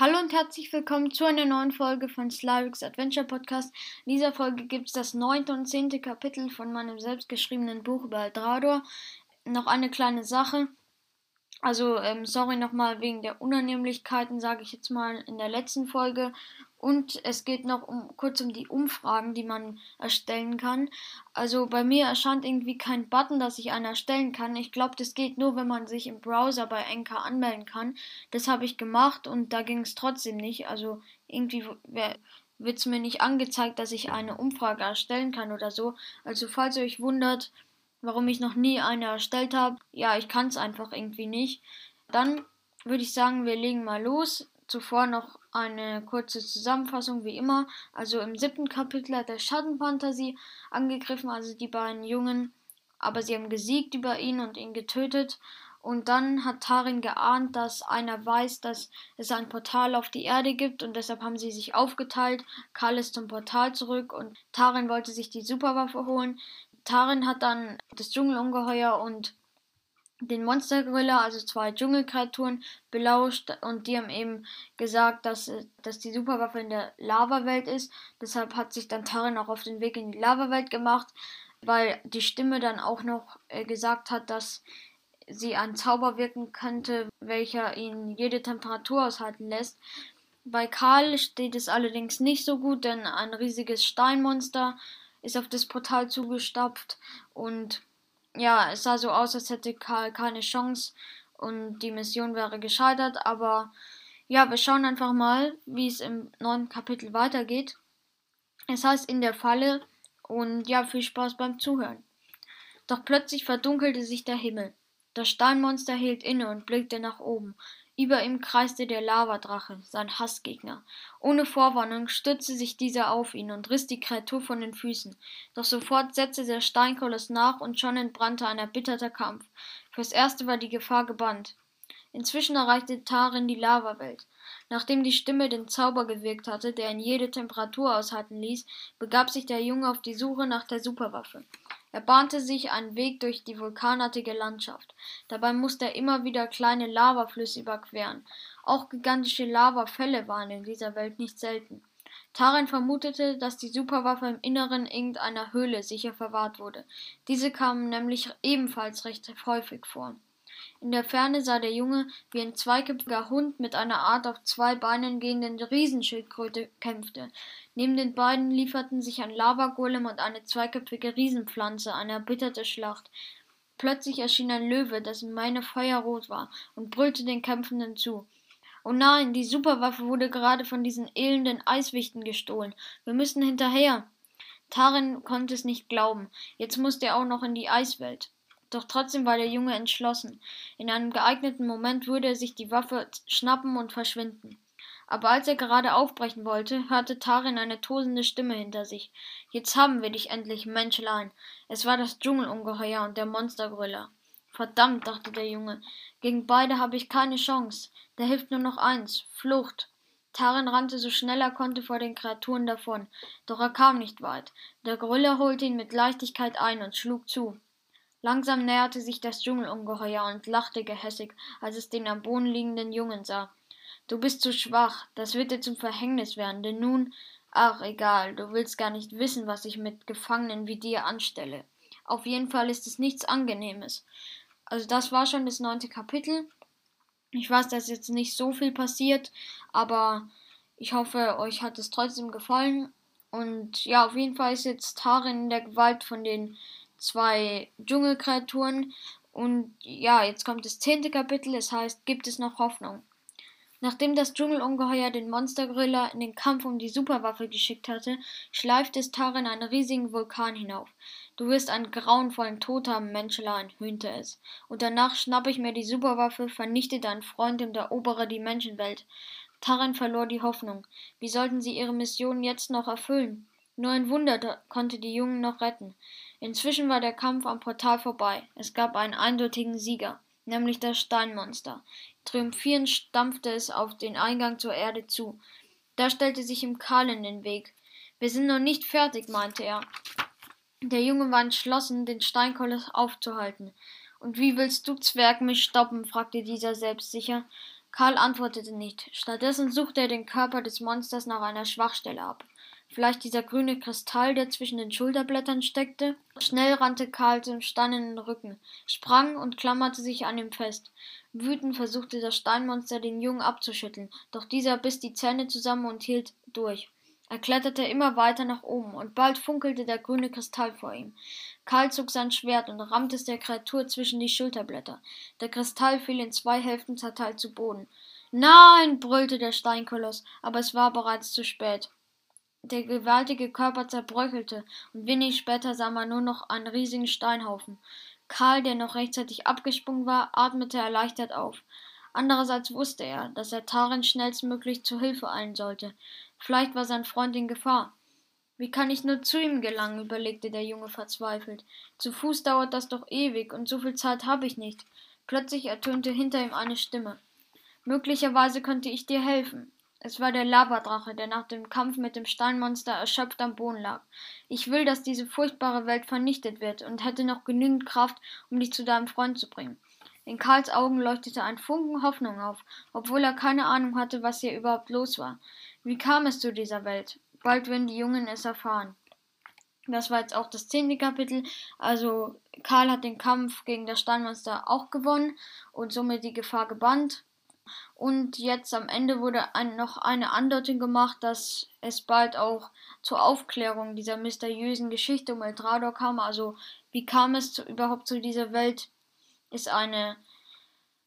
Hallo und herzlich willkommen zu einer neuen Folge von Slavix Adventure Podcast. In dieser Folge gibt es das neunte und zehnte Kapitel von meinem selbstgeschriebenen Buch über Eldrador. Noch eine kleine Sache. Also, ähm, sorry nochmal wegen der Unannehmlichkeiten, sage ich jetzt mal in der letzten Folge. Und es geht noch um, kurz um die Umfragen, die man erstellen kann. Also bei mir erscheint irgendwie kein Button, dass ich einen erstellen kann. Ich glaube, das geht nur, wenn man sich im Browser bei Enker anmelden kann. Das habe ich gemacht und da ging es trotzdem nicht. Also irgendwie wird es mir nicht angezeigt, dass ich eine Umfrage erstellen kann oder so. Also falls ihr euch wundert, warum ich noch nie eine erstellt habe. Ja, ich kann es einfach irgendwie nicht. Dann würde ich sagen, wir legen mal los. Zuvor noch eine kurze Zusammenfassung wie immer. Also im siebten Kapitel hat der Schattenpanther sie angegriffen, also die beiden Jungen, aber sie haben gesiegt über ihn und ihn getötet. Und dann hat Tarin geahnt, dass einer weiß, dass es ein Portal auf die Erde gibt und deshalb haben sie sich aufgeteilt. Karl ist zum Portal zurück und Tarin wollte sich die Superwaffe holen. Tarin hat dann das Dschungelungeheuer und den Monstergorilla, also zwei Dschungelkreaturen, belauscht und die haben eben gesagt, dass, dass die Superwaffe in der Lava-Welt ist. Deshalb hat sich dann Tarin auch auf den Weg in die Lava-Welt gemacht, weil die Stimme dann auch noch äh, gesagt hat, dass sie ein Zauber wirken könnte, welcher ihn jede Temperatur aushalten lässt. Bei Karl steht es allerdings nicht so gut, denn ein riesiges Steinmonster ist auf das Portal zugestapft und ja, es sah so aus, als hätte Karl keine Chance und die Mission wäre gescheitert, aber ja, wir schauen einfach mal, wie es im neuen Kapitel weitergeht. Es heißt in der Falle und ja, viel Spaß beim Zuhören. Doch plötzlich verdunkelte sich der Himmel. Das Steinmonster hielt inne und blickte nach oben. Über ihm kreiste der Lavadrache, sein Hassgegner. Ohne Vorwarnung stützte sich dieser auf ihn und riss die Kreatur von den Füßen. Doch sofort setzte der Steinkoloss nach und schon entbrannte ein erbitterter Kampf. Fürs Erste war die Gefahr gebannt. Inzwischen erreichte Tarin die Lavawelt. Nachdem die Stimme den Zauber gewirkt hatte, der ihn jede Temperatur aushalten ließ, begab sich der Junge auf die Suche nach der Superwaffe. Er bahnte sich einen Weg durch die vulkanartige Landschaft. Dabei musste er immer wieder kleine Lavaflüsse überqueren. Auch gigantische Lavafälle waren in dieser Welt nicht selten. Taran vermutete, dass die Superwaffe im Inneren irgendeiner Höhle sicher verwahrt wurde. Diese kamen nämlich ebenfalls recht häufig vor. In der Ferne sah der Junge, wie ein zweiköpfiger Hund mit einer Art auf zwei Beinen gehenden Riesenschildkröte kämpfte. Neben den beiden lieferten sich ein Lavagolem und eine zweiköpfige Riesenpflanze eine erbitterte Schlacht. Plötzlich erschien ein Löwe, dessen Meine feuerrot war, und brüllte den Kämpfenden zu. Oh nein, die Superwaffe wurde gerade von diesen elenden Eiswichten gestohlen. Wir müssen hinterher. Tarin konnte es nicht glauben. Jetzt musste er auch noch in die Eiswelt. Doch trotzdem war der Junge entschlossen. In einem geeigneten Moment würde er sich die Waffe schnappen und verschwinden. Aber als er gerade aufbrechen wollte, hörte Tarin eine tosende Stimme hinter sich. Jetzt haben wir dich endlich, Menschlein. Es war das Dschungelungeheuer und der Monstergrüller. Verdammt, dachte der Junge, gegen beide habe ich keine Chance. Da hilft nur noch eins Flucht. Tarin rannte so schnell er konnte vor den Kreaturen davon, doch er kam nicht weit. Der Grüller holte ihn mit Leichtigkeit ein und schlug zu. Langsam näherte sich das Dschungelungeheuer und lachte gehässig, als es den am Boden liegenden Jungen sah. Du bist zu schwach, das wird dir zum Verhängnis werden, denn nun, ach egal, du willst gar nicht wissen, was ich mit Gefangenen wie dir anstelle. Auf jeden Fall ist es nichts Angenehmes. Also das war schon das neunte Kapitel. Ich weiß, dass jetzt nicht so viel passiert, aber ich hoffe, euch hat es trotzdem gefallen. Und ja, auf jeden Fall ist jetzt Tarin in der Gewalt von den zwei Dschungelkreaturen. Und ja, jetzt kommt das zehnte Kapitel, es heißt, gibt es noch Hoffnung? Nachdem das Dschungelungeheuer den Monstergorilla in den Kampf um die Superwaffe geschickt hatte, schleifte es Tarin einen riesigen Vulkan hinauf. Du wirst einen grauenvollen haben, Menschlein, höhnte es. Und danach schnappe ich mir die Superwaffe, vernichte deinen Freund und erobere die Menschenwelt. Tarin verlor die Hoffnung. Wie sollten sie ihre Mission jetzt noch erfüllen? Nur ein Wunder konnte die Jungen noch retten. Inzwischen war der Kampf am Portal vorbei. Es gab einen eindeutigen Sieger, nämlich das Steinmonster. Triumphierend stampfte es auf den Eingang zur Erde zu. Da stellte sich ihm Karl in den Weg. Wir sind noch nicht fertig, meinte er. Der Junge war entschlossen, den Steinkoloss aufzuhalten. Und wie willst du, Zwerg, mich stoppen? fragte dieser selbstsicher. Karl antwortete nicht. Stattdessen suchte er den Körper des Monsters nach einer Schwachstelle ab. Vielleicht dieser grüne Kristall, der zwischen den Schulterblättern steckte? Schnell rannte Karl zum Stein in den Rücken, sprang und klammerte sich an ihm fest. Wütend versuchte das Steinmonster den Jungen abzuschütteln, doch dieser biss die Zähne zusammen und hielt durch. Er kletterte immer weiter nach oben, und bald funkelte der grüne Kristall vor ihm. Karl zog sein Schwert und rammte es der Kreatur zwischen die Schulterblätter. Der Kristall fiel in zwei Hälften zerteilt zu Boden. Nein, brüllte der Steinkoloss, aber es war bereits zu spät. Der gewaltige Körper zerbröckelte, und wenig später sah man nur noch einen riesigen Steinhaufen. Karl, der noch rechtzeitig abgesprungen war, atmete erleichtert auf. Andererseits wusste er, dass er Tarin schnellstmöglich zu Hilfe eilen sollte. Vielleicht war sein Freund in Gefahr. Wie kann ich nur zu ihm gelangen? überlegte der Junge verzweifelt. Zu Fuß dauert das doch ewig, und so viel Zeit habe ich nicht. Plötzlich ertönte hinter ihm eine Stimme. Möglicherweise könnte ich dir helfen. Es war der Lavadrache, der nach dem Kampf mit dem Steinmonster erschöpft am Boden lag. Ich will, dass diese furchtbare Welt vernichtet wird und hätte noch genügend Kraft, um dich zu deinem Freund zu bringen. In Karls Augen leuchtete ein Funken Hoffnung auf, obwohl er keine Ahnung hatte, was hier überhaupt los war. Wie kam es zu dieser Welt? Bald werden die Jungen es erfahren. Das war jetzt auch das zehnte Kapitel. Also Karl hat den Kampf gegen das Steinmonster auch gewonnen und somit die Gefahr gebannt. Und jetzt am Ende wurde ein, noch eine Andeutung gemacht, dass es bald auch zur Aufklärung dieser mysteriösen Geschichte um Eldrador kam. Also wie kam es zu, überhaupt zu dieser Welt, ist eine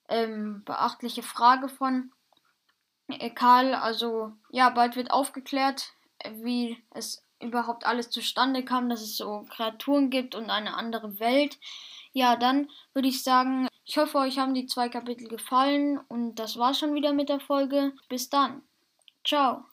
ähm, beachtliche Frage von Karl. Also ja, bald wird aufgeklärt, wie es überhaupt alles zustande kam, dass es so Kreaturen gibt und eine andere Welt. Ja, dann würde ich sagen, ich hoffe, euch haben die zwei Kapitel gefallen und das war's schon wieder mit der Folge. Bis dann. Ciao.